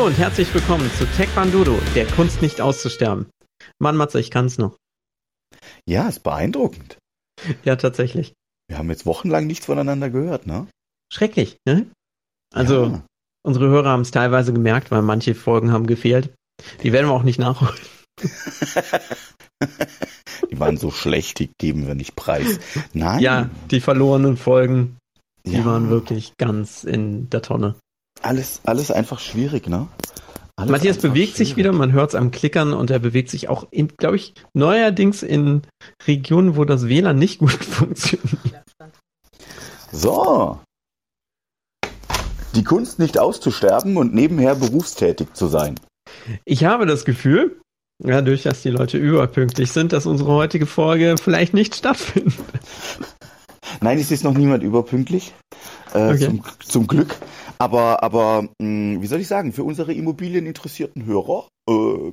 Hallo und herzlich willkommen zu Tech Bandodo, der Kunst nicht auszusterben. Mann, Matze, ich kann's noch. Ja, ist beeindruckend. Ja, tatsächlich. Wir haben jetzt wochenlang nichts voneinander gehört, ne? Schrecklich, ne? Also, ja. unsere Hörer haben es teilweise gemerkt, weil manche Folgen haben gefehlt. Die werden wir auch nicht nachholen. die waren so schlecht, die geben wir nicht preis. Nein. Ja, die verlorenen Folgen, die ja. waren wirklich ganz in der Tonne. Alles, alles einfach schwierig, ne? Alles Matthias bewegt schwierig. sich wieder, man hört es am Klickern und er bewegt sich auch, glaube ich, neuerdings in Regionen, wo das WLAN nicht gut funktioniert. So. Die Kunst nicht auszusterben und nebenher berufstätig zu sein. Ich habe das Gefühl, dadurch, dass die Leute überpünktlich sind, dass unsere heutige Folge vielleicht nicht stattfindet. Nein, es ist noch niemand überpünktlich. Äh, okay. zum, zum Glück. Aber, aber mh, hm, wie soll ich sagen, für unsere immobilieninteressierten Hörer, äh,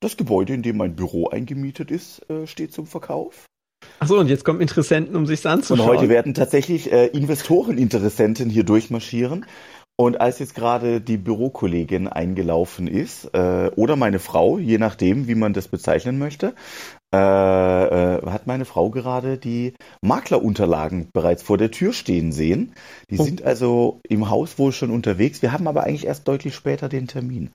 das Gebäude, in dem mein Büro eingemietet ist, äh, steht zum Verkauf. Achso, und jetzt kommen Interessenten, um sich anzuschauen. Und heute werden tatsächlich äh, Investoreninteressenten hier durchmarschieren. Und als jetzt gerade die Bürokollegin eingelaufen ist, äh, oder meine Frau, je nachdem, wie man das bezeichnen möchte, äh, äh, hat meine Frau gerade die Maklerunterlagen bereits vor der Tür stehen sehen. Die oh. sind also im Haus wohl schon unterwegs. Wir haben aber eigentlich erst deutlich später den Termin.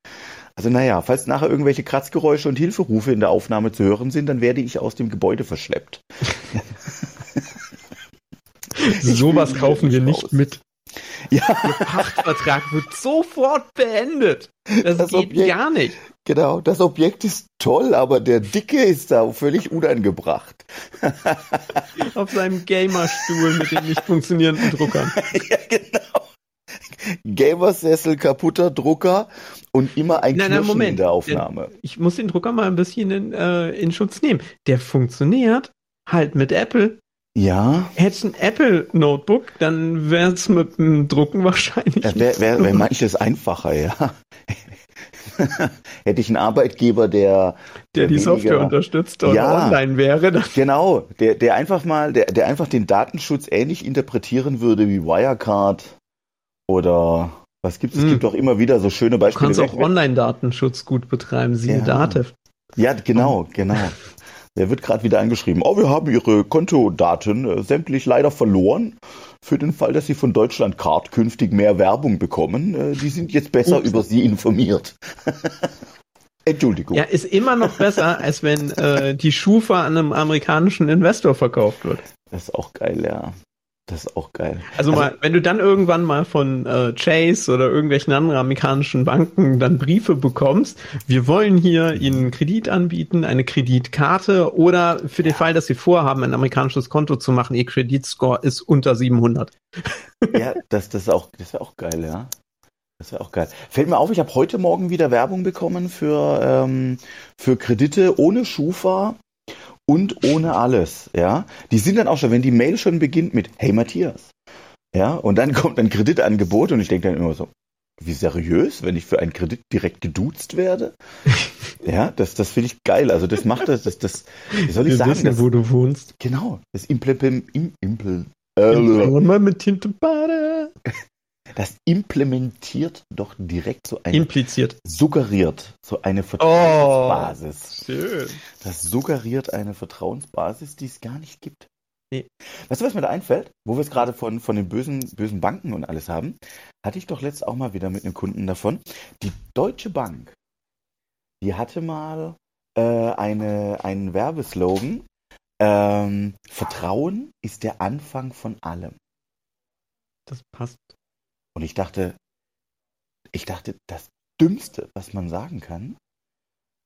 Also naja, falls nachher irgendwelche Kratzgeräusche und Hilferufe in der Aufnahme zu hören sind, dann werde ich aus dem Gebäude verschleppt. Sowas kaufen wir nicht mit. Ja. Der Pachtvertrag wird sofort beendet. Das, das geht Objekt, gar nicht. Genau, das Objekt ist toll, aber der Dicke ist da völlig unangebracht. Auf seinem Gamerstuhl mit den nicht funktionierenden Druckern. ja, genau. Gamersessel, kaputter Drucker und immer ein nein, nein, Moment. in der Aufnahme. Ich muss den Drucker mal ein bisschen in, äh, in Schutz nehmen. Der funktioniert halt mit Apple. Ja. Hätte ein Apple Notebook, dann wäre es mit dem Drucken wahrscheinlich. Ja, wäre wär, wär manches einfacher, ja. Hätte ich einen Arbeitgeber, der der, der die weniger, Software unterstützt oder ja, online wäre. Dann genau, der der einfach mal, der der einfach den Datenschutz ähnlich interpretieren würde wie Wirecard oder was gibt es? Es hm. gibt auch immer wieder so schöne Beispiele. Du kannst auch Online-Datenschutz gut betreiben, siehe ja. Datev. Ja, genau, genau. Der wird gerade wieder angeschrieben. Oh, wir haben Ihre Kontodaten äh, sämtlich leider verloren. Für den Fall, dass Sie von Deutschland Card künftig mehr Werbung bekommen, äh, die sind jetzt besser Ups. über Sie informiert. Entschuldigung. Ja, ist immer noch besser, als wenn äh, die Schufa an einem amerikanischen Investor verkauft wird. Das ist auch geil, ja. Das ist auch geil. Also, also mal, wenn du dann irgendwann mal von äh, Chase oder irgendwelchen anderen amerikanischen Banken dann Briefe bekommst, wir wollen hier Ihnen Kredit anbieten, eine Kreditkarte oder für den Fall, dass Sie vorhaben, ein amerikanisches Konto zu machen, Ihr Kreditscore ist unter 700. Ja, das, das ist auch, das wäre auch geil, ja. Das wäre auch geil. Fällt mir auf, ich habe heute Morgen wieder Werbung bekommen für, ähm, für Kredite ohne Schufa und ohne alles, ja. Die sind dann auch schon, wenn die Mail schon beginnt mit Hey Matthias, ja, und dann kommt ein Kreditangebot und ich denke dann immer so, wie seriös, wenn ich für einen Kredit direkt geduzt werde. ja, das, das finde ich geil. Also das macht das, das, das wie soll ich Wir sagen? Wissen, das, wo du wohnst. Genau, das Implementieren. Im, Impl, äh, mal mit Tinte das implementiert doch direkt so eine. Impliziert. Suggeriert so eine Vertrauensbasis. Oh, schön. Das suggeriert eine Vertrauensbasis, die es gar nicht gibt. Nee. Weißt du, was mir da einfällt? Wo wir es gerade von, von den bösen, bösen Banken und alles haben, hatte ich doch letzt auch mal wieder mit einem Kunden davon. Die Deutsche Bank, die hatte mal äh, eine, einen Werbeslogan. Ähm, Vertrauen ist der Anfang von allem. Das passt und ich dachte, ich dachte, das Dümmste, was man sagen kann,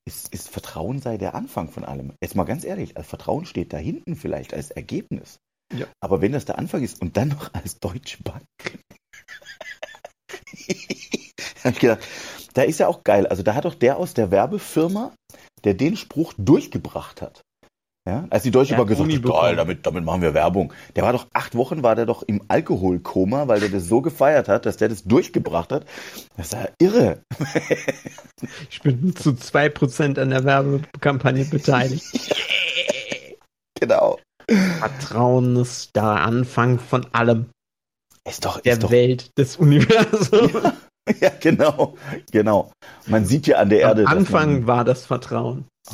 ist, ist Vertrauen sei der Anfang von allem. Jetzt mal ganz ehrlich, als Vertrauen steht da hinten vielleicht als Ergebnis. Ja. Aber wenn das der Anfang ist und dann noch als Deutsche Bank. habe ich gedacht, da ist ja auch geil. Also da hat doch der aus der Werbefirma, der den Spruch durchgebracht hat. Ja, als die Deutsche Bank gesagt hat, geil, damit, damit machen wir Werbung. Der war doch, acht Wochen war der doch im Alkoholkoma, weil der das so gefeiert hat, dass der das durchgebracht hat. Das ist ja irre. Ich bin zu zwei Prozent an der Werbekampagne beteiligt. genau. Vertrauen ist der Anfang von allem. Ist doch, der ist doch, Welt, des Universums. Ja. Ja, genau, genau. Man sieht ja an der Erde. Am Anfang man, war das Vertrauen. Oh,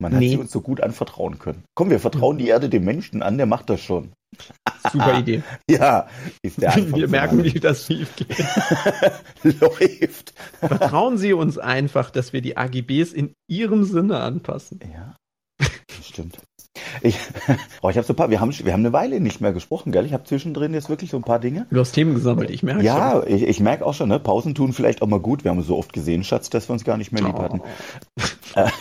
man hat Nee. sie uns so gut anvertrauen können. Komm, wir vertrauen die Erde dem Menschen an, der macht das schon. Super Idee. Ja, ist der Anfang Wir merken, wie das schief geht. läuft. Vertrauen Sie uns einfach, dass wir die AGBs in Ihrem Sinne anpassen. Ja, stimmt. Ich, oh, ich habe so ein paar, wir haben, wir haben eine Weile nicht mehr gesprochen, gell? Ich habe zwischendrin jetzt wirklich so ein paar Dinge. Du hast Themen gesammelt, ich merke Ja, ich, ich merke auch schon, ne? Pausen tun vielleicht auch mal gut. Wir haben so oft gesehen, Schatz, dass wir uns gar nicht mehr schon. lieb hatten.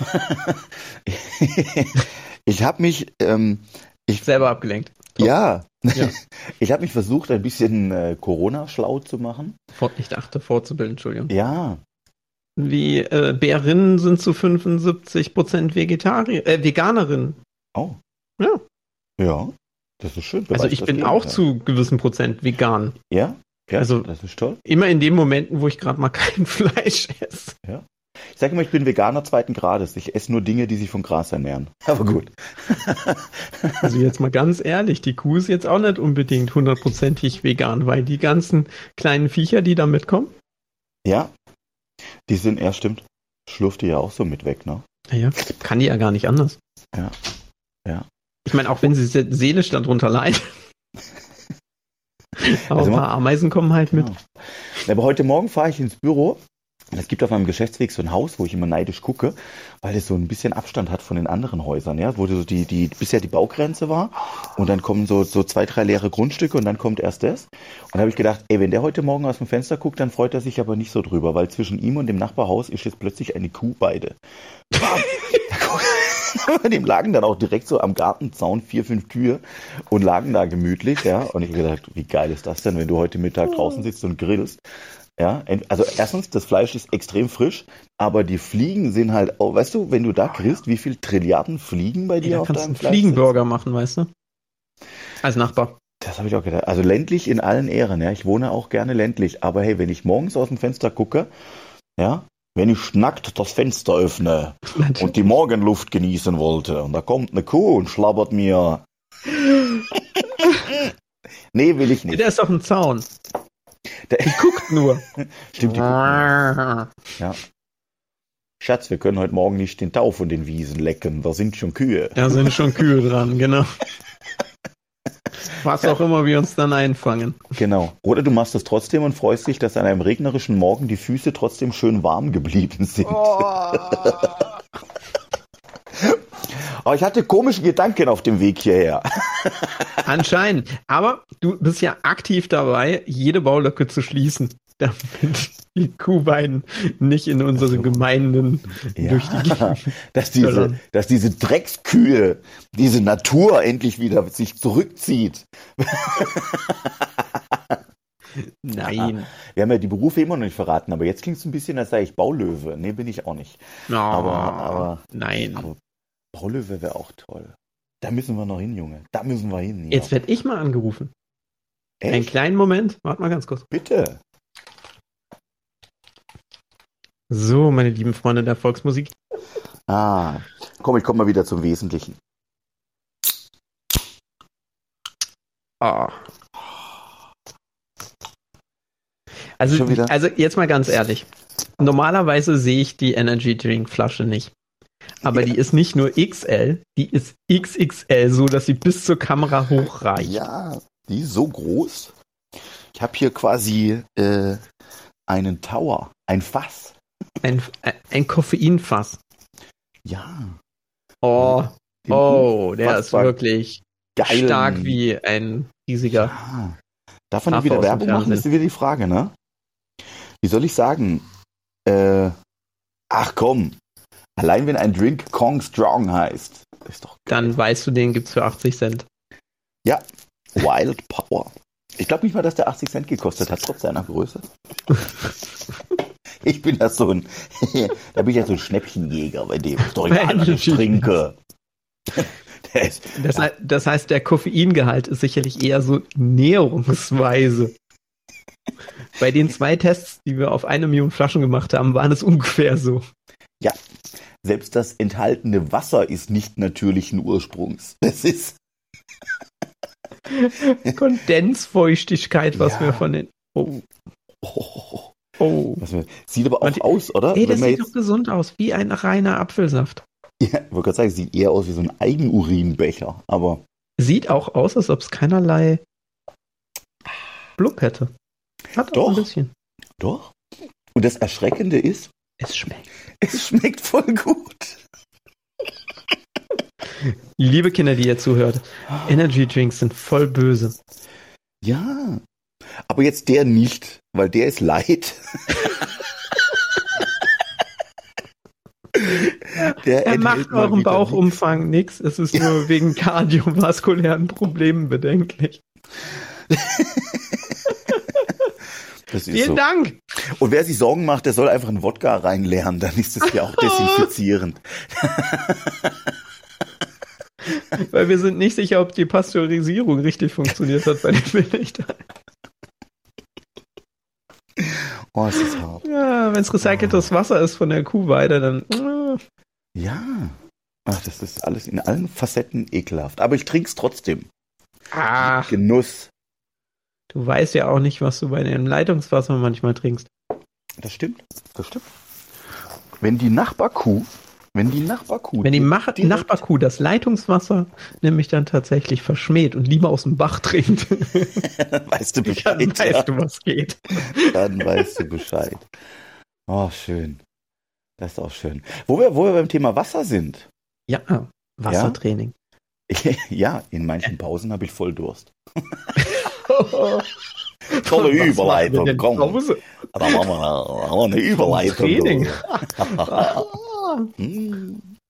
ich habe mich, ähm, Selber abgelenkt. ja, Ja. ich habe mich versucht, ein bisschen äh, Corona schlau zu machen. Ich dachte vorzubilden, Entschuldigung. Ja, Wie äh, Bärinnen sind zu 75% Vegetarier, äh, Veganerinnen. Oh, Ja, ja, das ist schön. also ich bin auch Gegenteil. zu gewissen Prozent vegan. Ja, ja, Also- das ist toll. Immer in den Momenten, wo ich gerade mal kein Fleisch esse. Ich sage immer, ich bin Veganer zweiten Grades. Ich esse nur Dinge, die sich von Gras ernähren. Aber gut. Also jetzt mal ganz ehrlich, die Kuh ist jetzt auch nicht unbedingt hundertprozentig vegan, weil die ganzen kleinen Viecher, die da mitkommen, Ja, die sind, ja, stimmt. Schlurft die ja auch so mit weg, ne? naja, kann die ja gar nicht anders. Ja. Ja. Ich meine, auch wenn sie se- seelisch darunter leiden. Aber Also ein paar Ameisen kommen halt mit. Ja. Aber heute Morgen fahre ich ins Büro. Und Es gibt auf meinem Geschäftsweg so ein Haus, wo ich immer neidisch gucke, weil es so ein bisschen Abstand hat von den anderen Häusern, ja, wo so die, die bisher die Baugrenze war und dann kommen so, so zwei, drei leere Grundstücke und dann kommt erst das. Und da habe ich gedacht, ey, wenn der heute Morgen aus dem Fenster guckt, dann freut er sich aber nicht so drüber, weil zwischen ihm und dem Nachbarhaus ist jetzt plötzlich eine Kuh beide. Dem lagen dann auch direkt so am Gartenzaun vier, fünf Kühe und lagen da gemütlich, ja. Und ich hab gedacht, wie geil ist das denn, wenn du heute Mittag draußen sitzt und grillst? Ja, also erstens, das Fleisch ist extrem frisch, aber die Fliegen sind halt, oh, weißt du, wenn du da grillst, wie viel Trilliarden Fliegen bei dir Ja, auf kannst deinem einen Fleisch Fliegenburger machen, weißt du? Als Nachbar. Das habe ich auch gedacht. Also ländlich in allen Ehren, ja. Ich wohne auch gerne ländlich, aber hey, wenn ich morgens aus dem Fenster gucke, ja, wenn ich nackt das Fenster öffne und die Morgenluft genießen wollte und da kommt eine Kuh und schlabbert mir. nee, will ich nicht. Der ist doch ein Zaun. Der, Die guckt nur. stimmt, die ja. Schatz, wir können heute Morgen nicht den Tau von den Wiesen lecken, da sind schon Kühe. Da sind schon Kühe dran, genau. Was auch immer wir uns dann einfangen. Genau. Oder du machst es trotzdem und freust dich, dass an einem regnerischen Morgen die Füße trotzdem schön warm geblieben sind. Aber ich hatte komische Gedanken auf dem Weg hierher. Anscheinend. Aber du bist ja aktiv dabei, jede Baulücke zu schließen, damit die Kuhweiden nicht in unsere Gemeinden durch die Gegend. dass diese, dass diese Dreckskühe, diese Natur endlich wieder sich zurückzieht. Nein. Wir haben ja die Berufe immer noch nicht verraten, aber jetzt klingt es ein bisschen, als sei ich Baulöwe. Nee, bin ich auch nicht. No, Aber- aber- nein. Aber Baulöwe wäre auch toll. Da müssen wir noch hin, Junge. Da müssen wir hin. Jetzt werde ich mal angerufen. Einen Echt? kleinen Moment. Warte mal ganz kurz. Bitte. So, meine lieben Freunde der Volksmusik. Ah, komm, ich komme mal wieder zum Wesentlichen. Ah. Also, also jetzt mal ganz ehrlich. Normalerweise sehe ich die Energy Drink Flasche nicht. Aber Ja. die ist nicht nur XL, die ist XXL, so dass sie bis zur Kamera hochreicht. Ja, die ist so groß. Ich habe hier quasi äh, einen Tower, ein Fass. Ein, ein Koffeinfass. Ja. Oh, den oh, der ist wirklich geilen- stark wie ein riesiger. Ja. Darf man wieder Werbung machen? Ist wieder die Frage, ne? Wie soll ich sagen? Äh, ach komm. Allein wenn ein Drink Kong Strong heißt, ist doch Dann weißt du, den gibt's für 80 Cent. Wild Power. Ich glaube nicht mal, dass der 80 Cent gekostet hat, trotz seiner Größe. Ich bin ja so ein, da bin ich ja so ein Schnäppchenjäger bei dem. Ist doch egal, was ich trinke. Ist, Das, hei- das heißt, der Koffeingehalt ist sicherlich eher so näherungsweise. Bei den zwei Tests, die wir auf eine Million Flaschen gemacht haben, waren es ungefähr so. selbst das enthaltene Wasser ist nicht natürlichen Ursprungs. Das ist, Kondensfeuchtigkeit, was Ja. wir von den. Oh, oh, Oh. Sieht aber auch Man- aus, oder? Ey, das sieht doch gesund aus, wie ein reiner Apfelsaft. ja, ich wollte gerade sagen, sieht eher aus wie so ein Eigenurinbecher. Aber Sieht auch aus, als ob es keinerlei Blub hätte. Hat auch Doch. ein bisschen. doch. Und das Erschreckende ist, Es schmeckt. es schmeckt voll gut. Liebe Kinder, die ihr zuhört, Energy Drinks sind voll böse. Ja. Aber jetzt der nicht, weil der ist leid. der Er macht wieder Bauchumfang nichts. Es ist nur wegen kardiovaskulären Problemen bedenklich. Vielen so. Dank. Und wer sich Sorgen macht, der soll einfach einen Wodka reinleeren, dann ist es ja auch desinfizierend. Weil wir sind nicht sicher, ob die Pasteurisierung richtig funktioniert hat bei den Milchteilen. Oh, es ist hart. Ja, wenn es recyceltes Wasser ist von der Kuhweide, dann. äh, Ja. Ach, das ist alles in allen Facetten ekelhaft. Aber ich trink's trotzdem. Ach, Genuss. du weißt ja auch nicht, was du bei dem Leitungswasser manchmal trinkst. Das stimmt. Das stimmt. Wenn die Nachbarkuh, wenn die Nachbarkuh, Wenn die Mach Nachbarkuh das Leitungswasser nämlich dann tatsächlich verschmäht und lieber aus dem Bach trinkt, dann weißt du dann Bescheid. weißt ja. du, was geht. Dann weißt du Bescheid. Oh, schön. Das ist auch schön. Wo wir, wo wir beim Thema Wasser sind. Ja, Wassertraining. ja, in manchen Pausen habe ich voll Durst. Tolle Tolle Überleitung, komm. Pause. Da machen wir da haben wir eine Überleitung. Training.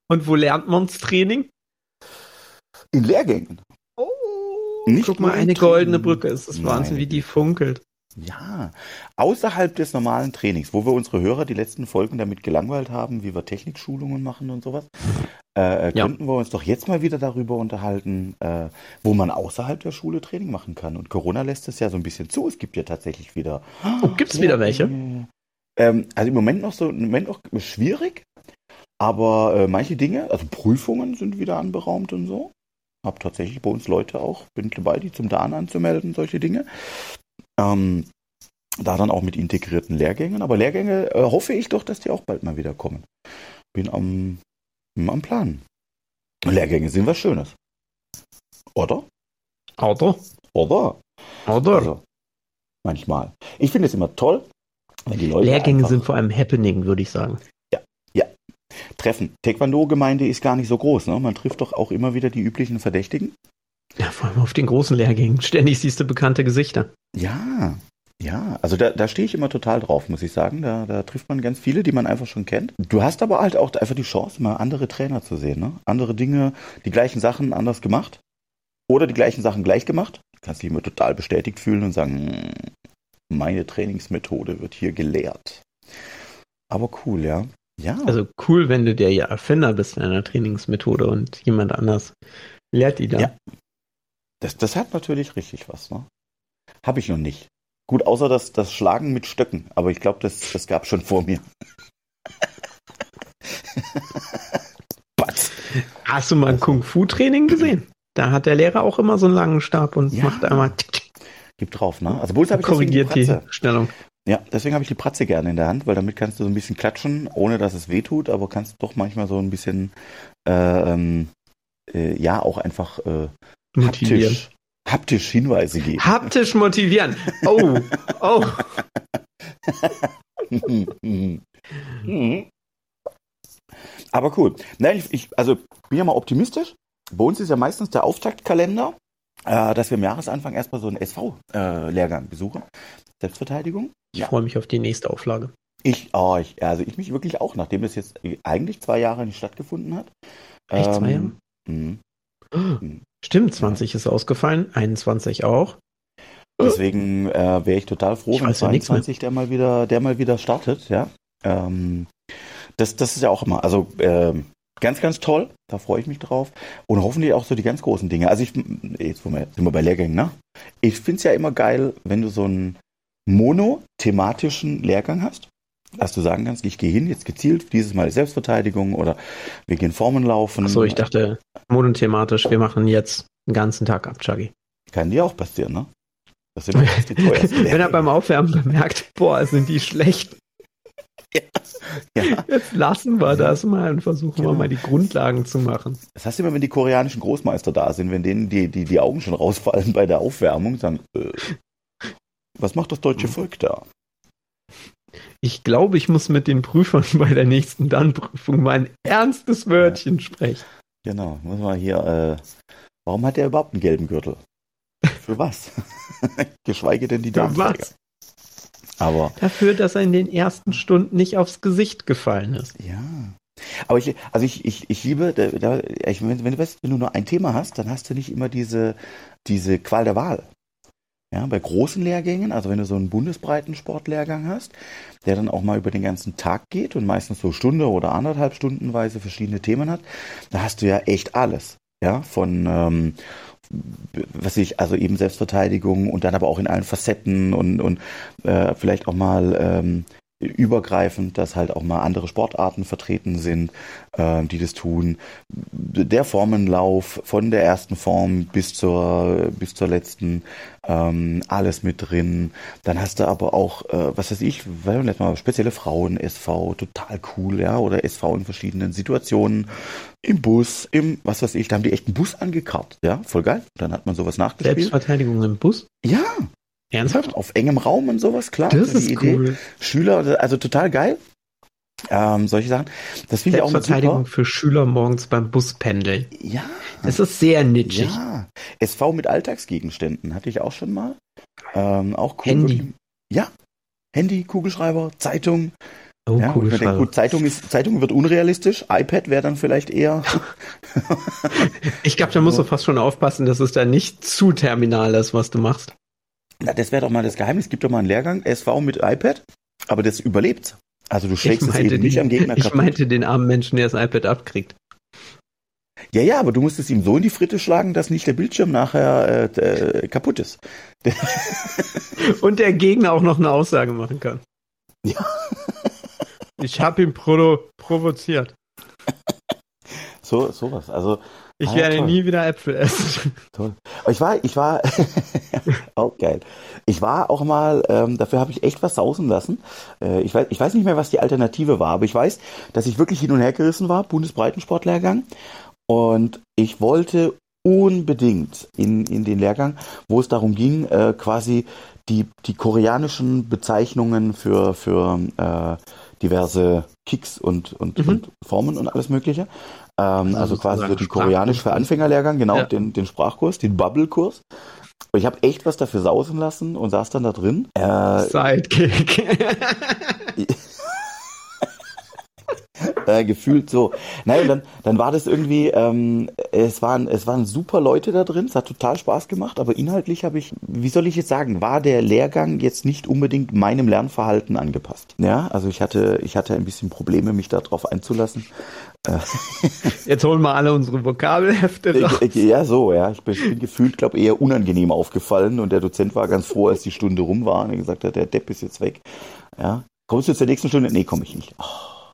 Und wo lernt man's Training? In Lehrgängen. Oh, Nicht guck mal, eine goldene Brücke. Es ist. Wahnsinn, wie die funkelt. Ja, außerhalb des normalen Trainings, wo wir unsere Hörer die letzten Folgen damit gelangweilt haben, wie wir Technikschulungen machen und sowas, äh, Ja. könnten wir uns doch jetzt mal wieder darüber unterhalten, äh, wo man außerhalb der Schule Training machen kann. Und Corona lässt es ja so ein bisschen zu. Es gibt ja tatsächlich wieder. Oh, gibt's wieder welche? Ähm, also im Moment noch so, im Moment noch schwierig, aber äh, manche Dinge, also Prüfungen sind wieder anberaumt und so. Hab tatsächlich bei uns Leute auch, bin dabei, die zum DAN anzumelden, solche Dinge. Ähm, da dann auch mit integrierten Lehrgängen. Aber Lehrgänge äh, hoffe ich doch, dass die auch bald mal wieder kommen. Bin am, am Plan. Lehrgänge sind was Schönes. Oder? Oder? Oder? Oder? Also, manchmal. Ich finde es immer toll, wenn die Leute Lehrgänge sind vor allem Happening, würde ich sagen. treffen. Taekwondo-Gemeinde ist gar nicht so groß. Ne? Man trifft doch auch immer wieder die üblichen Verdächtigen. Ja, vor allem auf den großen Lehrgängen. Ständig siehst du bekannte Gesichter. Ja, ja. Also da, da stehe ich immer total drauf, muss ich sagen. Da, da trifft man ganz viele, die man einfach schon kennt. Du hast aber halt auch einfach die Chance, mal andere Trainer zu sehen. Ne? Andere Dinge, die gleichen Sachen anders gemacht. Oder die gleichen Sachen gleich gemacht. Du kannst dich immer total bestätigt fühlen und sagen, "Hm, meine Trainingsmethode wird hier gelehrt. Aber cool, ja. Ja. Also cool, wenn du der ja Erfinder bist deiner Trainingsmethode und jemand anders lehrt die dann. Ja. Das, das hat natürlich richtig was, ne? Habe ich noch nicht. Gut, außer das, das Schlagen mit Stöcken, aber ich glaube, das, das gab schon vor mir. Batz. Hast du mal ein Kung-Fu-Training gesehen? Da hat der Lehrer auch immer so einen langen Stab und Ja. macht einmal Gib drauf, ne? Also uns habe ich korrigiert die Pratze. Stellung. Ja, deswegen habe ich die Pratze gerne in der Hand, weil damit kannst du so ein bisschen klatschen, ohne dass es weh tut, aber kannst doch manchmal so ein bisschen, äh, ähm, äh, ja, auch einfach äh, Motivieren. haptisch, haptisch Hinweise geben. Haptisch motivieren. Oh, oh. Aber cool. Nein, ich, ich also bin ja mal optimistisch. Bei uns ist ja meistens der Auftaktkalender, äh, dass wir am Jahresanfang erstmal so einen SV-Lehrgang besuchen. Selbstverteidigung. Ich Ja. freue mich auf die nächste Auflage. Ich, oh, ich, also ich mich wirklich auch, nachdem das jetzt eigentlich zwei Jahre nicht stattgefunden hat. Echt, zwei Jahre? mh. Stimmt, 20 ist ausgefallen, 21 auch. Deswegen äh, wäre ich total froh, Ich wenn weiß ja nichts 22 der mal wieder, der mal wieder startet, ja. Ähm, das, das ist ja auch immer, also ähm, ganz, ganz toll. Da freue ich mich drauf. Und hoffentlich auch so die ganz großen Dinge. Also ich, jetzt sind wir bei Lehrgängen, ne? Ich finde es ja immer geil, wenn du so einen monothematischen Lehrgang hast. Dass du sagen kannst, ich gehe hin, jetzt gezielt, dieses Mal Selbstverteidigung oder wir gehen Formen laufen. Achso, ich dachte, monothematisch, wir machen jetzt den ganzen Tag ab, Chuggy. Kann dir auch passieren, ne? Das sind die teuersten Wenn er beim Aufwärmen bemerkt, boah, sind die schlecht. Ja. ja. Jetzt lassen wir das mal und versuchen genau. wir mal die Grundlagen zu machen. Das heißt immer, wenn die koreanischen Großmeister da sind, wenn denen die, die, die Augen schon rausfallen bei der Aufwärmung, dann, äh, was macht das deutsche Volk da? Ich glaube, ich muss mit den Prüfern bei der nächsten Dann-Prüfung mal ein ernstes Wörtchen ja. sprechen. Genau, muss man hier, äh, warum hat er überhaupt einen gelben Gürtel? Für was? Geschweige denn die Darmsteiger. Aber dafür, dass er in den ersten Stunden nicht aufs Gesicht gefallen ist. Ja. Aber ich, also ich, ich, ich liebe, da, ich, wenn, du weißt, wenn du nur ein Thema hast, dann hast du nicht immer diese, diese Qual der Wahl. Ja, bei großen Lehrgängen, also wenn du so einen bundesbreiten Sportlehrgang hast, der dann auch mal über den ganzen Tag geht und meistens so Stunde oder anderthalb Stundenweise verschiedene Themen hat, da hast du ja echt alles. Ja, von ähm, was ich, also eben Selbstverteidigung und dann aber auch in allen Facetten und, und äh, vielleicht auch mal ähm, übergreifend, dass halt auch mal andere Sportarten vertreten sind, äh, die das tun. Der Formenlauf von der ersten Form bis zur bis zur letzten, ähm, alles mit drin. Dann hast du aber auch, äh, was weiß ich, weil letztes Mal spezielle Frauen SV, total cool, ja, oder SV in verschiedenen Situationen, im Bus, im, was weiß ich, da haben die echt einen Bus angekarrt, ja, voll geil. Dann hat man sowas nachgespielt. Selbstverteidigung im Bus? Ja, Ernsthaft? Auf engem Raum und sowas, klar. Das ist Idee. cool. Schüler, also total geil. Ähm, solche Sachen. Das finde ich auch Verteidigung für Schüler morgens beim Buspendeln. Ja. Das ist sehr nitschig. Ja. SV mit Alltagsgegenständen hatte ich auch schon mal. Ähm, auch cool. Handy. Ja. Handy, Kugelschreiber, Zeitung. Oh, ja, Kugelschreiber. Denke, gut, Zeitung, ist, Zeitung wird unrealistisch. iPad wäre dann vielleicht eher. ich glaube, da musst du fast schon aufpassen, dass es da nicht zu terminal ist, was du machst. Na, das wäre doch mal das Geheimnis. Es gibt doch mal einen Lehrgang, SV mit iPad, aber das überlebt. Also du schlägst es eben den, nicht am Gegner kaputt. Ich meinte den armen Menschen, der das iPad abkriegt. Ja, ja, aber du musst es ihm so in die Fritte schlagen, dass nicht der Bildschirm nachher äh, äh, kaputt ist. Und der Gegner auch noch eine Aussage machen kann. Ja. Ich habe ihn provo provoziert. So, sowas. Also ich ah, werde nie wieder Äpfel essen. Toll. Ich war, ich war, auch geil. Ich war auch mal, ähm, dafür habe ich echt was sausen lassen. Äh, ich, weiß, ich weiß nicht mehr, was die Alternative war, aber ich weiß, dass ich wirklich hin und her gerissen war, Bundesbreitensportlehrgang. Und ich wollte unbedingt in, in den Lehrgang, wo es darum ging, äh, quasi die, die koreanischen Bezeichnungen für, für äh, diverse Kicks und, und, mhm. und Formen und alles Mögliche ähm, also, also quasi so den Koreanisch für Anfängerlehrgang, genau, ja. den, den Sprachkurs, den Bubble-Kurs. Ich habe echt was dafür sausen lassen und saß dann da drin. Äh, Sidekick. äh, gefühlt so. Naja, dann, dann war das irgendwie, ähm, es waren, es waren super Leute da drin, es hat total Spaß gemacht, aber inhaltlich habe ich, wie soll ich jetzt sagen, war der Lehrgang jetzt nicht unbedingt meinem Lernverhalten angepasst. Ja, also ich hatte, ich hatte ein bisschen Probleme, mich darauf einzulassen. Äh. Jetzt holen wir alle unsere Vokabelhefte raus. Ja, so, ja. Ich bin, bin gefühlt, glaube eher unangenehm aufgefallen und der Dozent war ganz froh, als die Stunde rum war und er gesagt hat, der Depp ist jetzt weg. Ja. Kommst du zur nächsten Stunde? Nee, komme ich nicht. Oh,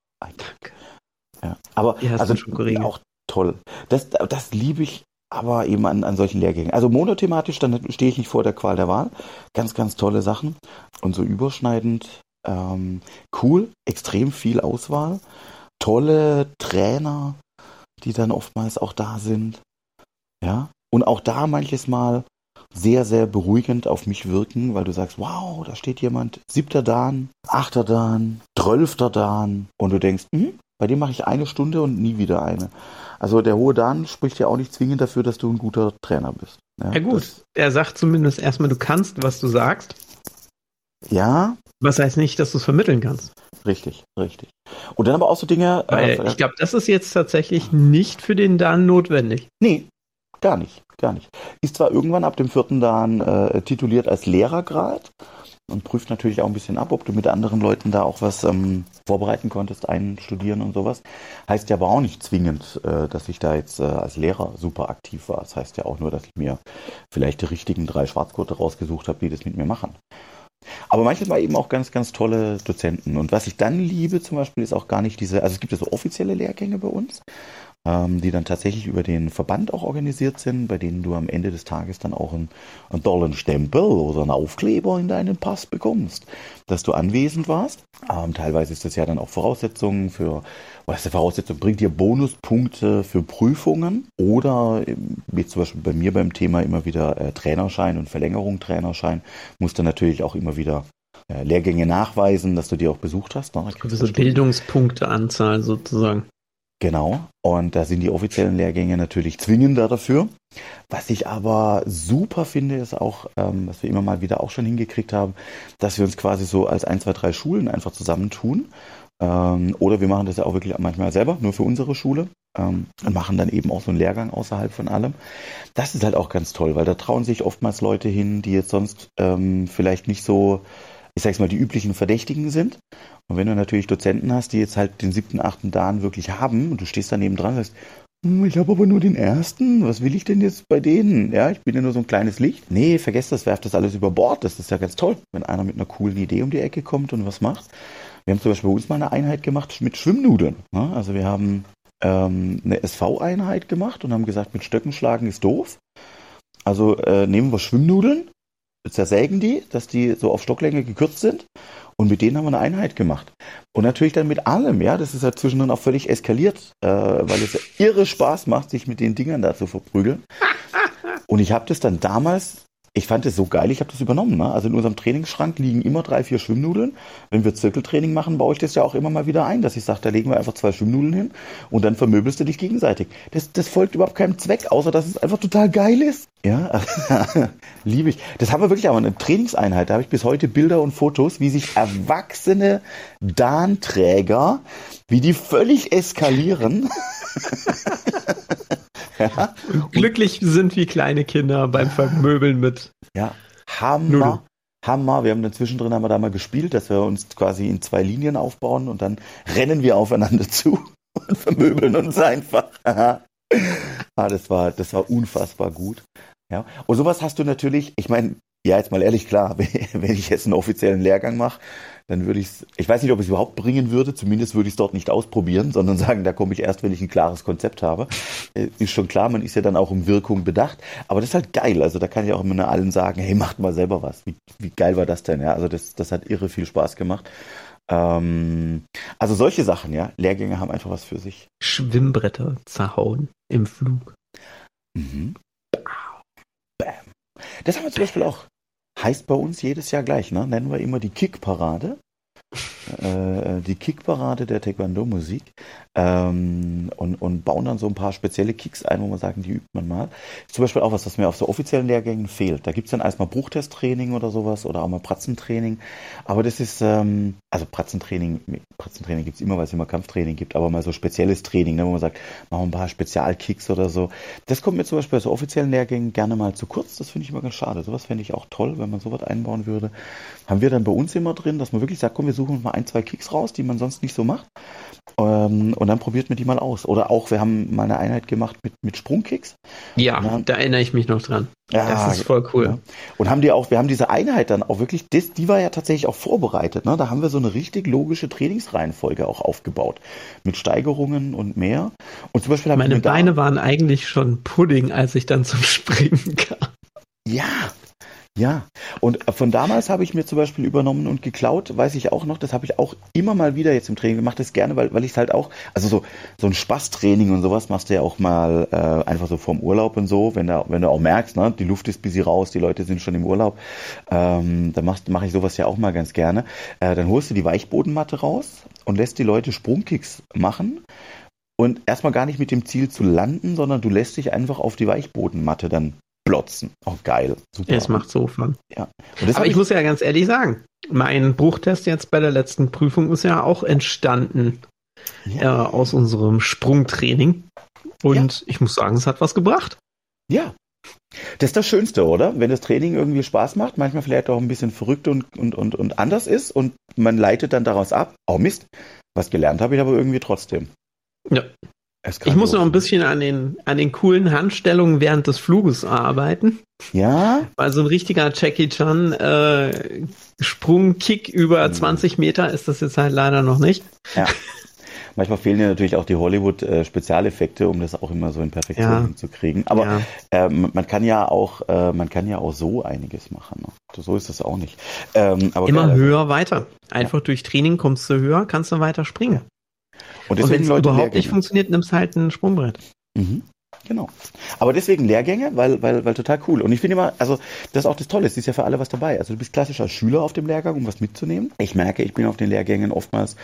Danke. Ja. Aber also auch toll. Das, das liebe ich aber eben an, an solchen Lehrgängen. Also monothematisch, dann stehe ich nicht vor der Qual der Wahl. Ganz, ganz tolle Sachen. Und so überschneidend ähm, cool, extrem viel Auswahl tolle Trainer, die dann oftmals auch da sind. Ja. Und auch da manches Mal sehr, sehr beruhigend auf mich wirken, weil du sagst, wow, da steht jemand, siebter Dan, achter Dan, zwölfter Dan. Und du denkst, hm, bei dem mache ich eine Stunde und nie wieder eine. Also der hohe Dan spricht ja auch nicht zwingend dafür, dass du ein guter Trainer bist. Ja, ja gut, er sagt zumindest erstmal, du kannst, was du sagst. Ja. Was heißt nicht, dass du es vermitteln kannst. Richtig, richtig. Und dann aber auch so Dinge. Weil äh, ich glaube, das ist jetzt tatsächlich nicht für den Dan notwendig. Nee, gar nicht, gar nicht. Ist zwar irgendwann ab dem vierten Dan äh, tituliert als Lehrergrad und prüft natürlich auch ein bisschen ab, ob du mit anderen Leuten da auch was ähm, vorbereiten konntest, einstudieren und sowas. Heißt ja aber auch nicht zwingend, äh, dass ich da jetzt äh, als Lehrer super aktiv war. Das heißt ja auch nur, dass ich mir vielleicht die richtigen drei Schwarzgurte rausgesucht habe, die das mit mir machen. Aber manchmal eben auch ganz, ganz tolle Dozenten. Und was ich dann liebe zum Beispiel, ist auch gar nicht diese, also es gibt ja so offizielle Lehrgänge bei uns. Ähm, die dann tatsächlich über den Verband auch organisiert sind, bei denen du am Ende des Tages dann auch einen, einen tollen Stempel oder einen Aufkleber in deinen Pass bekommst, dass du anwesend warst. Ähm, teilweise ist das ja dann auch Voraussetzungen für, was ist die Voraussetzung, bringt dir Bonuspunkte für Prüfungen oder, wie zum Beispiel bei mir beim Thema immer wieder äh, Trainerschein und Verlängerung Trainerschein, musst du natürlich auch immer wieder äh, Lehrgänge nachweisen, dass du die auch besucht hast. Ne? Gewisse Bildungspunkteanzahl sozusagen. Genau. Und da sind die offiziellen Lehrgänge natürlich zwingender dafür. Was ich aber super finde, ist auch, ähm, was wir immer mal wieder auch schon hingekriegt haben, dass wir uns quasi so als ein, zwei, drei Schulen einfach zusammentun. Ähm, oder wir machen das ja auch wirklich manchmal selber, nur für unsere Schule. Ähm, und machen dann eben auch so einen Lehrgang außerhalb von allem. Das ist halt auch ganz toll, weil da trauen sich oftmals Leute hin, die jetzt sonst ähm, vielleicht nicht so ich sag's mal, die üblichen Verdächtigen sind. Und wenn du natürlich Dozenten hast, die jetzt halt den siebten, achten Dan wirklich haben und du stehst daneben dran und sagst, hm, ich habe aber nur den ersten. Was will ich denn jetzt bei denen? Ja, ich bin ja nur so ein kleines Licht. Nee, vergesst das, werft das alles über Bord. Das ist ja ganz toll, wenn einer mit einer coolen Idee um die Ecke kommt und was macht. Wir haben zum Beispiel bei uns mal eine Einheit gemacht mit Schwimmnudeln. Ne? Also wir haben ähm, eine SV-Einheit gemacht und haben gesagt, mit Stöcken schlagen ist doof. Also äh, nehmen wir Schwimmnudeln, zersägen die, dass die so auf Stocklänge gekürzt sind. Und mit denen haben wir eine Einheit gemacht. Und natürlich dann mit allem, ja. Das ist ja zwischendrin auch völlig eskaliert, äh, weil es ja irre Spaß macht, sich mit den Dingern da zu verprügeln. Und ich habe das dann damals, ich fand das so geil, ich habe das übernommen. Ne? Also in unserem Trainingsschrank liegen immer drei, vier Schwimmnudeln. Wenn wir Zirkeltraining machen, baue ich das ja auch immer mal wieder ein, dass ich sage, da legen wir einfach zwei Schwimmnudeln hin und dann vermöbelst du dich gegenseitig. Das, das folgt überhaupt keinem Zweck, außer dass es einfach total geil ist. Ja, liebe ich. Das haben wir wirklich aber eine Trainingseinheit. Da habe ich bis heute Bilder und Fotos, wie sich erwachsene Dahnträger, wie die völlig eskalieren. ja. Glücklich sind wie kleine Kinder beim Vermöbeln mit. Ja, Hammer. Nudeln. Hammer. Wir haben dann zwischendrin haben wir da mal gespielt, dass wir uns quasi in zwei Linien aufbauen und dann rennen wir aufeinander zu und vermöbeln uns einfach. ah, das war, das war unfassbar gut. Ja. Und sowas hast du natürlich, ich meine, ja, jetzt mal ehrlich klar, wenn ich jetzt einen offiziellen Lehrgang mache, dann würde ich es, ich weiß nicht, ob ich es überhaupt bringen würde, zumindest würde ich es dort nicht ausprobieren, sondern sagen, da komme ich erst, wenn ich ein klares Konzept habe. Äh, ist schon klar, man ist ja dann auch um Wirkung bedacht, aber das ist halt geil, also da kann ich auch immer allen sagen, hey, macht mal selber was. Wie, wie geil war das denn? Ja, also das, das hat irre viel Spaß gemacht. Ähm, also solche Sachen, ja, Lehrgänge haben einfach was für sich. Schwimmbretter zerhauen im Flug. Mhm. Bam. Das haben wir zum Beispiel auch. Heißt bei uns jedes Jahr gleich, ne? Nennen wir immer die Kickparade. Äh, die Kickparade der Taekwondo-Musik ähm, und, und bauen dann so ein paar spezielle Kicks ein, wo man sagen, die übt man mal. Zum Beispiel auch was, was mir auf so offiziellen Lehrgängen fehlt. Da gibt's dann erstmal Bruchtesttraining oder sowas oder auch mal Pratzentraining. Aber das ist, ähm, also Pratzentraining, Pratzentraining gibt's immer, weil es immer Kampftraining gibt, aber mal so spezielles Training, ne, wo man sagt, machen ein paar Spezialkicks oder so. Das kommt mir zum Beispiel bei so offiziellen Lehrgängen gerne mal zu kurz. Das finde ich immer ganz schade. Sowas fände ich auch toll, wenn man sowas einbauen würde. Haben wir dann bei uns immer drin, dass man wirklich sagt, komm, wir suchen uns mal ein, zwei Kicks raus, die man sonst nicht so macht. Ähm, und dann probiert man die mal aus. Oder auch, wir haben mal eine Einheit gemacht mit, mit Sprungkicks. Ja, dann, da erinnere ich mich noch dran. Ja, das ist voll cool. Ja. Und haben die auch, wir haben diese Einheit dann auch wirklich, das, die war ja tatsächlich auch vorbereitet. Ne? Da haben wir so eine richtig logische Trainingsreihenfolge auch aufgebaut. Mit Steigerungen und mehr. Und zum Beispiel haben Meine Beine waren eigentlich schon Pudding, als ich dann zum Springen kam. Ja, ja, und von damals habe ich mir zum Beispiel übernommen und geklaut, weiß ich auch noch, das habe ich auch immer mal wieder jetzt im Training gemacht, das gerne, weil, weil ich es halt auch, also so, so ein Spaßtraining und sowas machst du ja auch mal äh, einfach so vorm Urlaub und so, wenn du, wenn du auch merkst, ne, die Luft ist busy raus, die Leute sind schon im Urlaub, ähm, dann mache mach ich sowas ja auch mal ganz gerne. Äh, dann holst du die Weichbodenmatte raus und lässt die Leute Sprungkicks machen. Und erstmal gar nicht mit dem Ziel zu landen, sondern du lässt dich einfach auf die Weichbodenmatte dann plotzen. Oh, geil. Super. Es macht so Fun. Ja. Aber ich, ich muss ja ganz ehrlich sagen, mein Bruchtest jetzt bei der letzten Prüfung ist ja auch entstanden ja. äh, aus unserem Sprungtraining. Und ja. ich muss sagen, es hat was gebracht. Ja. Das ist das Schönste, oder? Wenn das Training irgendwie Spaß macht, manchmal vielleicht auch ein bisschen verrückt und, und, und, und anders ist und man leitet dann daraus ab, oh Mist, was gelernt habe ich aber irgendwie trotzdem. Ja, ich muss noch ein bisschen an den, an den coolen Handstellungen während des Fluges arbeiten. Ja? Weil so ein richtiger Jackie Chan äh, Sprungkick über hm. 20 Meter ist das jetzt halt leider noch nicht. Ja. manchmal fehlen ja natürlich auch die Hollywood-Spezialeffekte, um das auch immer so in Perfektion Ja. hinzukriegen. Aber Ja. ähm, man kann ja auch, äh, man kann ja auch so einiges machen. Ne? So ist das auch nicht. Ähm, aber Immer geil. höher, weiter. Einfach durch Training kommst du höher, kannst du weiter springen. Und Und wenn es überhaupt nicht Lehrgänge. funktioniert, nimmst halt ein Sprungbrett. Mhm. Genau. Aber deswegen Lehrgänge, weil, weil, weil total cool. Und ich finde immer, also das ist auch das Tolle, es ist ja für alle was dabei. Also du bist klassischer Schüler auf dem Lehrgang, um was mitzunehmen. Ich merke, ich bin auf den Lehrgängen oftmals,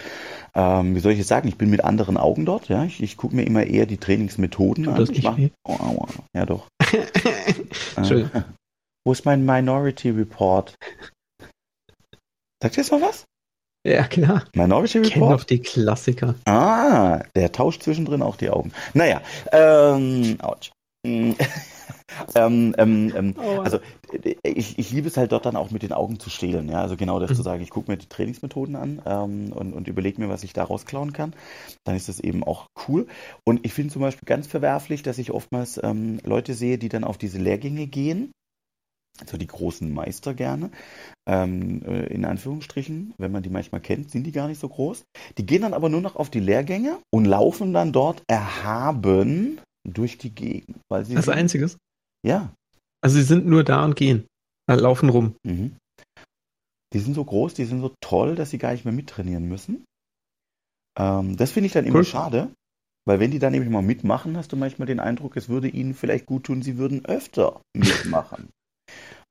ähm, wie soll ich es sagen, ich bin mit anderen Augen dort. Ja, ich, ich gucke mir immer eher die Trainingsmethoden Tut an. das Ich nicht mach- oh, aua. Ja doch. Äh, wo ist mein Minority Report? Sagt ihr jetzt noch was? Ja, klar. Minority Kennen Report? doch die Klassiker. Ah, der tauscht zwischendrin auch die Augen. Naja, ähm, ouch. Mm, ähm, ähm, ähm, also äh, ich, ich liebe es halt dort dann auch mit den Augen zu stehlen. Ja? Also genau das Mhm. zu sagen, ich gucke mir die Trainingsmethoden an ähm, und, und überlege mir, was ich da rausklauen kann. Dann ist das eben auch cool. Und ich finde zum Beispiel ganz verwerflich, dass ich oftmals ähm, Leute sehe, die dann auf diese Lehrgänge gehen. Also die großen Meister gerne, ähm, äh, in Anführungsstrichen, wenn man die manchmal kennt, sind die gar nicht so groß. Die gehen dann aber nur noch auf die Lehrgänge und laufen dann dort erhaben durch die Gegend. Weil sie Das sind- Einziges. Ja, Also sie sind nur da und gehen. Äh, Laufen rum. Mhm. Die sind so groß, die sind so toll, dass sie gar nicht mehr mittrainieren müssen. Ähm, das finde ich dann immer Cool. schade, weil wenn die dann nämlich mal mitmachen, hast du manchmal den Eindruck, es würde ihnen vielleicht gut tun, sie würden öfter mitmachen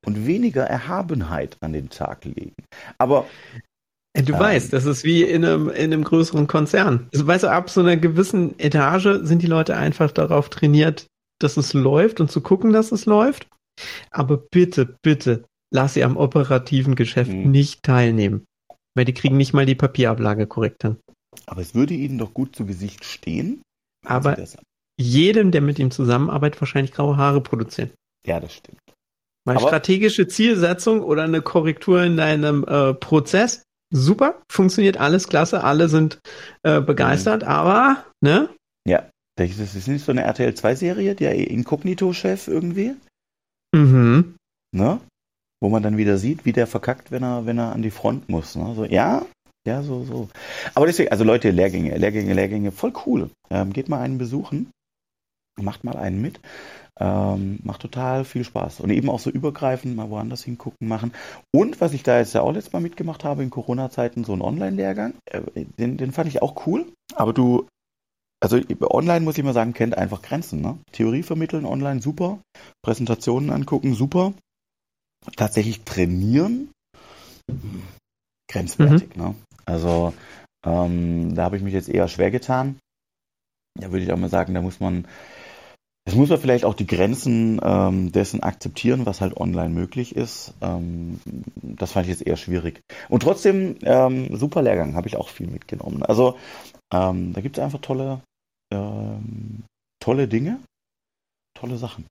und weniger Erhabenheit an den Tag legen. Aber Du Ähm. weißt, das ist wie in einem, in einem größeren Konzern. Also, weißt du, ab so einer gewissen Etage sind die Leute einfach darauf trainiert, dass es läuft und zu gucken, dass es läuft. Aber bitte, bitte, lass sie am operativen Geschäft Mhm. nicht teilnehmen. Weil die kriegen nicht mal die Papierablage korrekt hin. Aber es würde ihnen doch gut zu Gesicht stehen. Aber- Jedem, der mit ihm zusammenarbeitet, wahrscheinlich graue Haare produzieren. ja, das stimmt. Weil Aber- strategische Zielsetzung oder eine Korrektur in deinem äh, Prozess, super, funktioniert alles klasse, alle sind äh, begeistert, Mhm. aber, ne? Das ist, das ist nicht so eine RTL 2-Serie, der Inkognito-Chef irgendwie, Mhm. ne? Wo man dann wieder sieht, wie der verkackt, wenn er, wenn er an die Front muss. Ne? So, ja, ja, so, so. Aber deswegen, also Leute, Lehrgänge, Lehrgänge, Lehrgänge, voll cool. Ähm, geht mal einen besuchen, macht mal einen mit. Ähm, macht total viel Spaß. Und eben auch so übergreifend mal woanders hingucken, machen. Und was ich da jetzt ja auch letztes Mal mitgemacht habe in Corona-Zeiten, so ein Online-Lehrgang, äh, den, den fand ich auch cool. Aber du, also online muss ich mal sagen, kennt einfach Grenzen. Ne? Theorie vermitteln online super, Präsentationen angucken super, tatsächlich trainieren grenzwertig. Ne? Also ähm, da habe ich mich jetzt eher schwer getan. Da würde ich auch mal sagen, da muss man, das muss man vielleicht auch die Grenzen ähm, dessen akzeptieren, was halt online möglich ist. Ähm, das fand ich jetzt eher schwierig. Und trotzdem ähm, super Lehrgang, habe ich auch viel mitgenommen. Also ähm, da gibt es einfach tolle, ähm, tolle Dinge, tolle Sachen.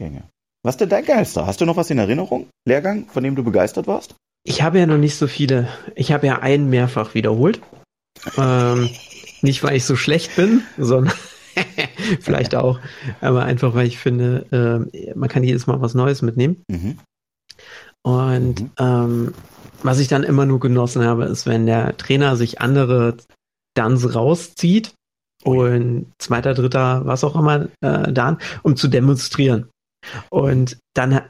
Lehrgänge. Was ist denn dein geilster? Hast du noch was in Erinnerung? Lehrgang, von dem du begeistert warst? Ich habe ja noch nicht so viele. Ich habe ja einen mehrfach wiederholt. Ähm, nicht, weil ich so schlecht bin, sondern vielleicht auch, aber einfach, weil ich finde, ähm, man kann jedes Mal was Neues mitnehmen. Mhm. Und Mhm. ähm, was ich dann immer nur genossen habe, ist, wenn der Trainer sich andere Duns rauszieht und zweiter, dritter, was auch immer, äh, dann, um zu demonstrieren. Und dann,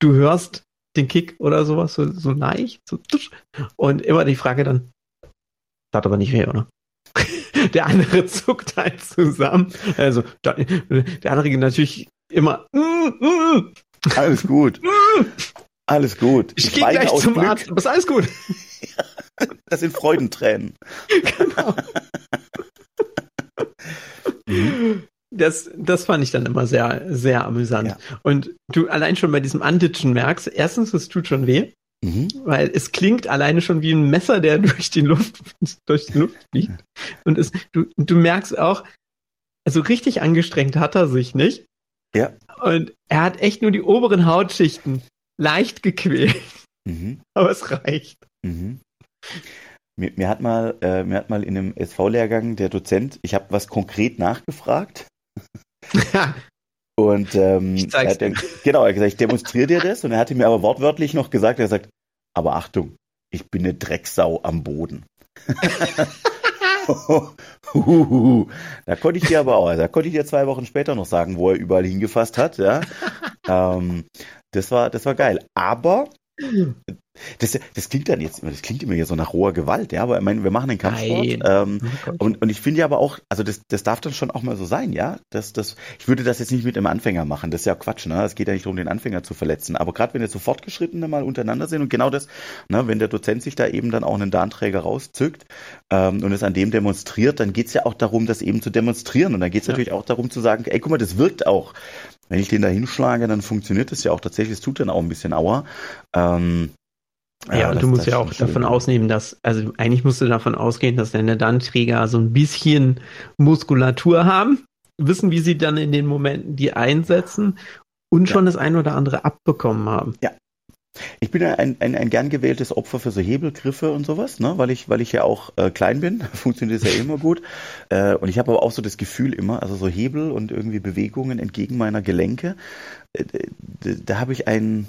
du hörst den Kick oder sowas, so, so leicht, so und immer die Frage dann, das hat aber nicht weh, oder? Der andere zuckt halt zusammen. Also, der andere geht natürlich immer, mm, mm, Alles gut. Alles gut. ich gehe weine gleich zum Glück. Arzt, aber ist alles gut. Das sind Freudentränen. genau. Das, das fand ich dann immer sehr, sehr amüsant. Ja. Und du allein schon bei diesem Anditschen merkst, erstens, es tut schon weh, Mhm. weil es klingt alleine schon wie ein Messer, der durch die Luft, durch die Luft fliegt. Und es, du, du merkst auch, also richtig angestrengt hat er sich nicht. Ja. Und er hat echt nur die oberen Hautschichten leicht gequält, Mhm. aber es reicht. Mhm. Mir, mir hat mal, äh, mir hat mal in einem SV-Lehrgang der Dozent, ich habe was konkret nachgefragt und ähm, er hat dann, genau, er hat gesagt, ich demonstriere dir das und er hatte mir aber wortwörtlich noch gesagt, er hat gesagt, aber Achtung, ich bin eine Drecksau am Boden. da konnte ich dir aber auch, da konnte ich dir zwei Wochen später noch sagen, wo er überall hingefasst hat, ja. ähm, das war, das war geil. Aber das, das klingt dann jetzt, das klingt immer hier so nach roher Gewalt, ja, aber ich meine, wir machen den Kampfsport. Ähm, oh und, und ich finde ja aber auch, also das, das darf dann schon auch mal so sein, ja. Das, das, ich würde das jetzt nicht mit einem Anfänger machen, das ist ja Quatsch, ne? Es geht ja nicht darum, den Anfänger zu verletzen. Aber gerade wenn jetzt so Fortgeschrittene mal untereinander sind und genau das, ne, wenn der Dozent sich da eben dann auch einen Darnträger rauszückt ähm, und es an dem demonstriert, dann geht's ja auch darum, das eben zu demonstrieren. Und dann geht's ja. natürlich auch darum zu sagen, ey, guck mal, das wirkt auch. Wenn ich den da hinschlage, dann funktioniert das ja auch tatsächlich. Es tut dann auch ein bisschen Aua. Ähm, ja, und du musst ja auch davon ausnehmen, dass, also eigentlich musst du davon ausgehen, dass deine Danträger so ein bisschen Muskulatur haben, wissen, wie sie dann in den Momenten die einsetzen und schon ja. das ein oder andere abbekommen haben. Ja. Ich bin ein, ein, ein gern gewähltes Opfer für so Hebelgriffe und sowas, ne? weil ich weil ich ja auch äh, klein bin, funktioniert das ja immer gut. Äh, und ich habe aber auch so das Gefühl immer, also so Hebel und irgendwie Bewegungen entgegen meiner Gelenke, äh, da, da habe ich ein,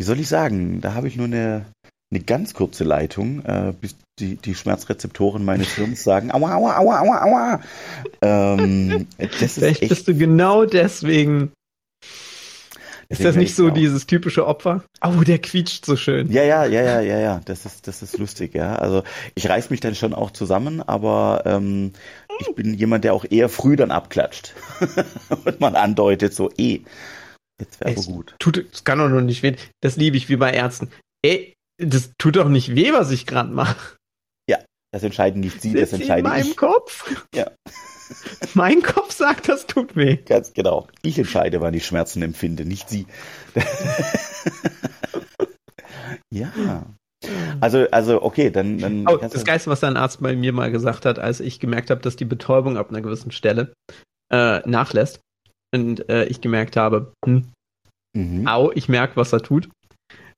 wie soll ich sagen, da habe ich nur eine, eine ganz kurze Leitung, äh, bis die, die Schmerzrezeptoren meines Hirns sagen, aua, aua, aua, aua, aua. Ähm, das Vielleicht bist du genau deswegen ist das nicht so auch. dieses typische Opfer? Oh, der quietscht so schön. Ja, ja, ja, ja, ja, ja. Das ist, das ist lustig, ja. Also ich reiß mich dann schon auch zusammen, aber ähm, ich bin jemand, der auch eher früh dann abklatscht. Und man andeutet so, eh, Jetzt wäre aber gut. Tut, es kann doch noch nicht weh. Das liebe ich wie bei Ärzten. Ey, das tut doch nicht weh, was ich gerade mache. Ja, das entscheiden nicht Sie, das entscheide ich. In meinem Kopf? Ja. mein Kopf sagt, das tut weh. Ganz genau. Ich entscheide, wann ich Schmerzen empfinde, nicht Sie. ja. Also, also okay, dann. dann oh, das Geiste, was ein Arzt bei mir mal gesagt hat, als ich gemerkt habe, dass die Betäubung ab einer gewissen Stelle äh, nachlässt, und äh, ich gemerkt habe, hm, mhm. au, ich merke, was er tut,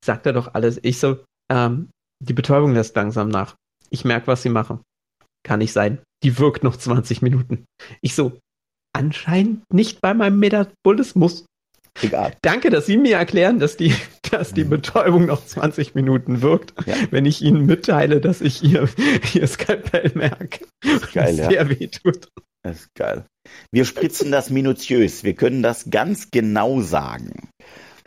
sagt er doch alles. Ich so, ähm, die Betäubung lässt langsam nach. Ich merke, was sie machen. Kann nicht sein. Die wirkt noch 20 Minuten. Ich so, anscheinend nicht bei meinem Metabolismus. Egal. Danke, dass Sie mir erklären, dass die, dass die mhm. Betäubung noch 20 Minuten wirkt, ja. wenn ich Ihnen mitteile, dass ich ihr, ihr Skalpell merke. Geil, ja. Sehr weh tut. Das ist geil. Wir spritzen das minutiös. Wir können das ganz genau sagen.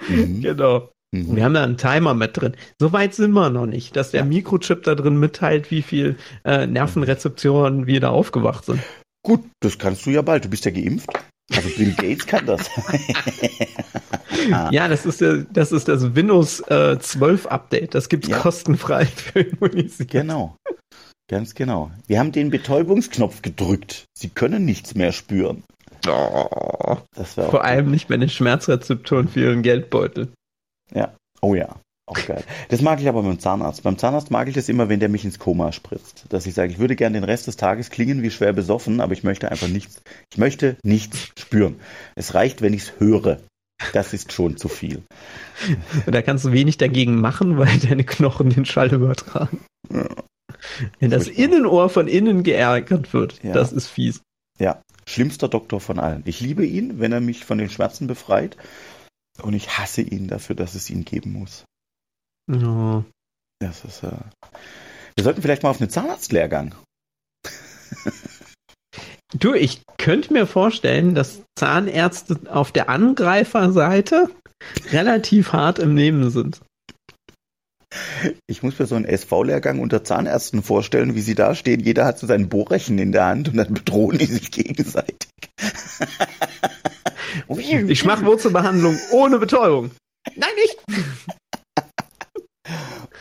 Mhm. Genau. Mhm. Wir haben da einen Timer mit drin. So weit sind wir noch nicht, dass der ja. Mikrochip da drin mitteilt, wie viel äh, Nervenrezeptoren wir da aufgewacht sind. Gut, das kannst du ja bald. Du bist ja geimpft. Also Bill Gates kann das. ja, das ist, der, das ist das Windows äh, 12 Update. Das gibt's ja. kostenfrei für Immunisierte. Genau. Ganz genau. Wir haben den Betäubungsknopf gedrückt. Sie können nichts mehr spüren. Oh, Vor allem nicht bei den Schmerzrezeptoren für ihren Geldbeutel. Ja. Oh ja. Auch geil. Das mag ich aber beim Zahnarzt. Beim Zahnarzt mag ich das immer, wenn der mich ins Koma spritzt. Dass ich sage, ich würde gerne den Rest des Tages klingen wie schwer besoffen, aber ich möchte einfach nichts, ich möchte nichts spüren. Es reicht, wenn ich es höre. Das ist schon zu viel. Da kannst du wenig dagegen machen, weil deine Knochen den Schall übertragen. Ja. Wenn das Innenohr von innen geärgert wird, ja. das ist fies. Ja, schlimmster Doktor von allen. Ich liebe ihn, wenn er mich von den Schmerzen befreit. Und ich hasse ihn dafür, dass es ihn geben muss. Oh. Das ist, äh Wir sollten vielleicht mal auf einen Zahnarztlehrgang. du, ich könnte mir vorstellen, dass Zahnärzte auf der Angreiferseite relativ hart im Nehmen sind. Ich muss mir so einen SV-Lehrgang unter Zahnärzten vorstellen, wie sie da stehen. Jeder hat so sein Bohrrechen in der Hand und dann bedrohen die sich gegenseitig. ich mache Wurzelbehandlung ohne Betäubung. Nein, nicht!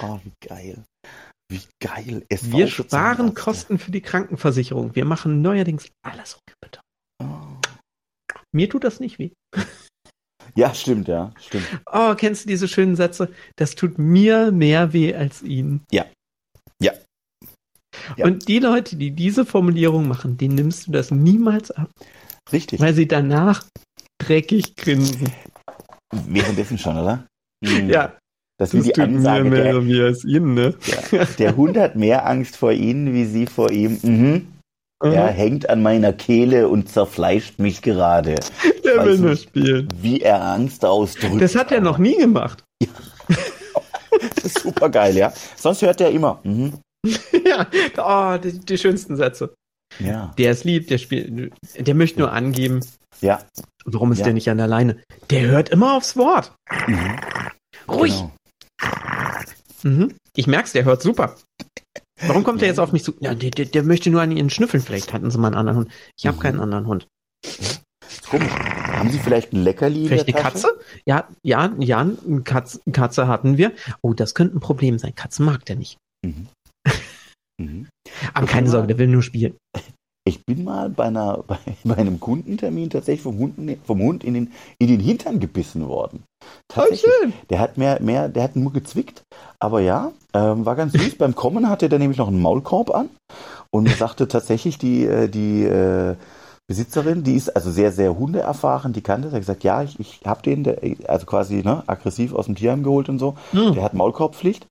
Oh, wie geil. Wie geil. SV Wir sparen Kosten für die Krankenversicherung. Wir machen neuerdings alles ohne Betäubung. Oh. Mir tut das nicht weh. Ja, stimmt, ja, stimmt. Oh, kennst du diese schönen Sätze? Das tut mir mehr weh als ihnen. Ja. Ja. ja. Und die Leute, die diese Formulierung machen, denen nimmst du das niemals ab. Richtig. Weil sie danach dreckig grinsen. Währenddessen schon, oder? Mhm. Ja. Das, das ist die Ansage. Mir mehr der, wie als ihnen, ne? Ja, der Hund hat mehr Angst vor ihnen, wie sie vor ihm. Mhm. Er hängt an meiner Kehle und zerfleischt mich gerade. Er will nur spielen. Wie er Angst ausdrückt. Das hat er noch nie gemacht. Ja. Das ist super geil, ja. Sonst hört er immer. Mhm. ja, oh, die, die schönsten Sätze. Ja. Der ist lieb, der spielt, der möchte nur angeben, Ja. warum ist Ja. der nicht an der Leine? Der hört immer aufs Wort. Mhm. Ruhig. Genau. Mhm. Ich merk's, der hört super. Warum kommt der jetzt auf mich zu? Ja, der, der, der möchte nur an ihren Schnüffeln. Vielleicht hatten sie mal einen anderen Hund. Ich habe Mhm. keinen anderen Hund. Ist komisch. Haben Sie vielleicht ein Leckerli Vielleicht eine? Katze? Ja, ja, ja, eine Katze, Katze hatten wir. Oh, das könnte ein Problem sein. Katzen mag der nicht. Mhm. Mhm. Aber keine Sorge, der will nur spielen. Ich bin mal bei, einer, bei, bei einem Kundentermin tatsächlich vom Hund, vom Hund in, den, in den Hintern gebissen worden. Tatsächlich. Der hat mehr, mehr, der hat nur gezwickt. Aber ja, ähm, war ganz süß. Beim Kommen hatte der nämlich noch einen Maulkorb an und mir sagte tatsächlich die, äh, die äh, Besitzerin, die ist also sehr, sehr hundeerfahren, die kannte das, hat gesagt, ja, ich, ich habe den, der, also quasi ne, aggressiv aus dem Tierheim geholt und so. Hm. Der hat Maulkorbpflicht.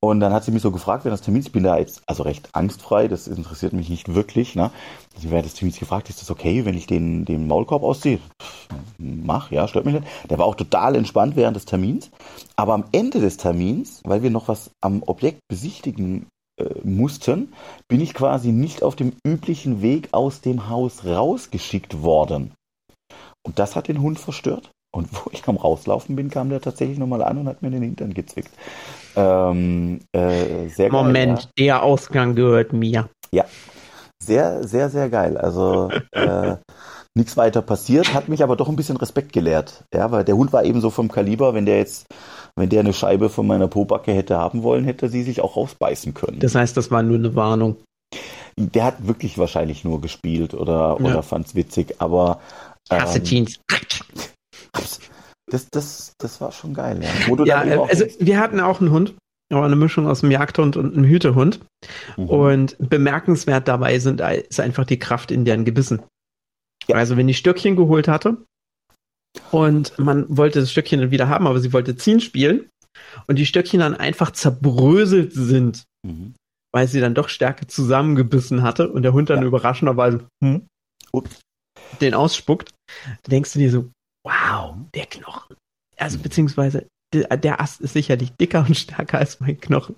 Und dann hat sie mich so gefragt, während des Termins, ich bin da jetzt also recht angstfrei, das interessiert mich nicht wirklich. Ne? Sie während des Termins gefragt, ist das okay, wenn ich den, den Maulkorb ausziehe? Pff, Mach, ja, stört mich nicht. Der war auch total entspannt während des Termins. Aber am Ende des Termins, weil wir noch was am Objekt besichtigen äh, mussten, bin ich quasi nicht auf dem üblichen Weg aus dem Haus rausgeschickt worden. Und das hat den Hund verstört. Und wo ich am Rauslaufen bin, kam der tatsächlich nochmal an und hat mir den Hintern gezwickt. Ähm, äh, sehr geil, Moment, der Ausgang gehört mir. Ja. Sehr, sehr, sehr geil. Also äh, nichts weiter passiert, hat mich aber doch ein bisschen Respekt gelehrt. Ja, weil der Hund war eben so vom Kaliber, wenn der jetzt, wenn der eine Scheibe von meiner Pobacke hätte haben wollen, hätte sie sich auch rausbeißen können. Das heißt, das war nur eine Warnung. der hat wirklich wahrscheinlich nur gespielt oder, Ja. oder fand's witzig, aber Hasse ähm, Teens. das, das, das war schon geil, ja. Ja, äh, also wir hatten auch einen Hund. Aber eine Mischung aus einem Jagdhund und einem Hütehund. mhm. Und bemerkenswert dabei sind, ist einfach die Kraft in deren Gebissen. Ja. Also wenn die Stöckchen geholt hatte und man wollte das Stöckchen dann wieder haben, aber sie wollte ziehen spielen und die Stöckchen dann einfach zerbröselt sind, Mhm. weil sie dann doch stärker zusammengebissen hatte und der Hund dann Ja. überraschenderweise hm, Ups. den ausspuckt, denkst du dir so, wow, der Knochen. Also Mhm. beziehungsweise der Ast ist sicherlich dicker und stärker als mein Knochen.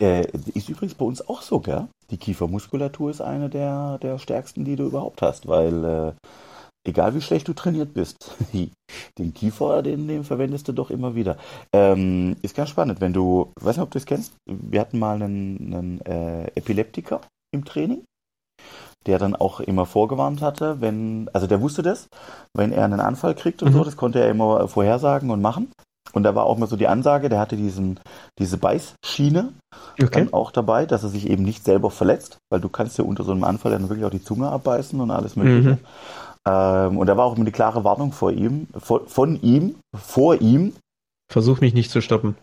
Äh, ist übrigens bei uns auch so, gell? Die Kiefermuskulatur ist eine der, der stärksten, die du überhaupt hast, weil äh, egal wie schlecht du trainiert bist, den Kiefer, den, den verwendest du doch immer wieder. Ähm, ist ganz spannend, wenn du, ich weiß nicht, ob du das kennst, wir hatten mal einen, einen äh, Epileptiker im Training, der dann auch immer vorgewarnt hatte, wenn, also der wusste das, wenn er einen Anfall kriegt und Mhm. so, das konnte er immer vorhersagen und machen. Und da war auch mal so die Ansage, der hatte diesen, diese Beißschiene, dann auch dabei, dass er sich eben nicht selber verletzt, weil du kannst ja unter so einem Anfall dann wirklich auch die Zunge abbeißen und alles mögliche. Mhm. Ähm, und da war auch immer die klare Warnung vor ihm, von, von ihm, vor ihm, Versuch mich nicht zu stoppen.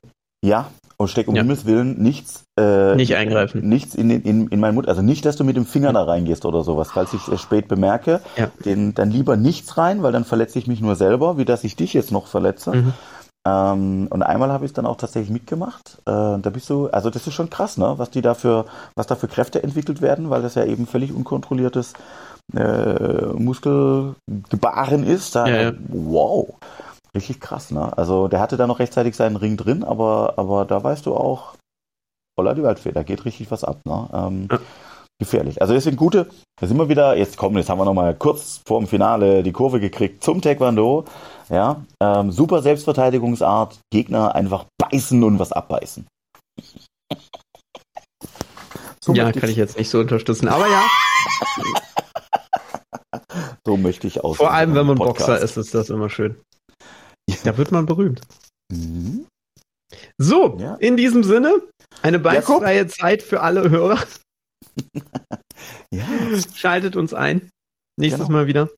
ja, und steck um Ja. Himmels Willen nichts, äh, Nicht eingreifen. nichts in, den, in, in meinen Mund, also nicht, dass du mit dem Finger da reingehst oder sowas, falls ich es spät bemerke, Ja. den, dann lieber nichts rein, weil dann verletze ich mich nur selber, wie dass ich dich jetzt noch verletze. Mhm. Ähm, und einmal habe ich es dann auch tatsächlich mitgemacht. Äh, da bist du, also das ist schon krass, ne? Was die dafür, was da für Kräfte entwickelt werden, weil das ja eben völlig unkontrolliertes äh, Muskelgebaren ist. Da, Ja, ja. Wow. Richtig krass, ne? Also der hatte da noch rechtzeitig seinen Ring drin, aber, aber da weißt du auch, voller die Waldfee, da geht richtig was ab, ne? Ähm, Ja. Gefährlich. Also deswegen gute, da sind wir wieder, jetzt kommen, jetzt haben wir nochmal kurz vor dem Finale die Kurve gekriegt zum Taekwondo. Ja, ähm, super Selbstverteidigungsart, Gegner einfach beißen und was abbeißen. So ja, kann ich jetzt nicht so unterstützen. Aber ja, So möchte ich aus. vor allem wenn man Podcast. Boxer ist, ist das immer schön. Da wird man berühmt. Mhm. So, Ja. in diesem Sinne, eine Jakob? beißfreie Zeit für alle Hörer. Ja. Schaltet uns ein. Nächstes Genau. Mal wieder.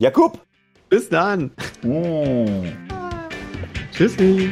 Jakub! Bis dann. Mm. Tschüssi.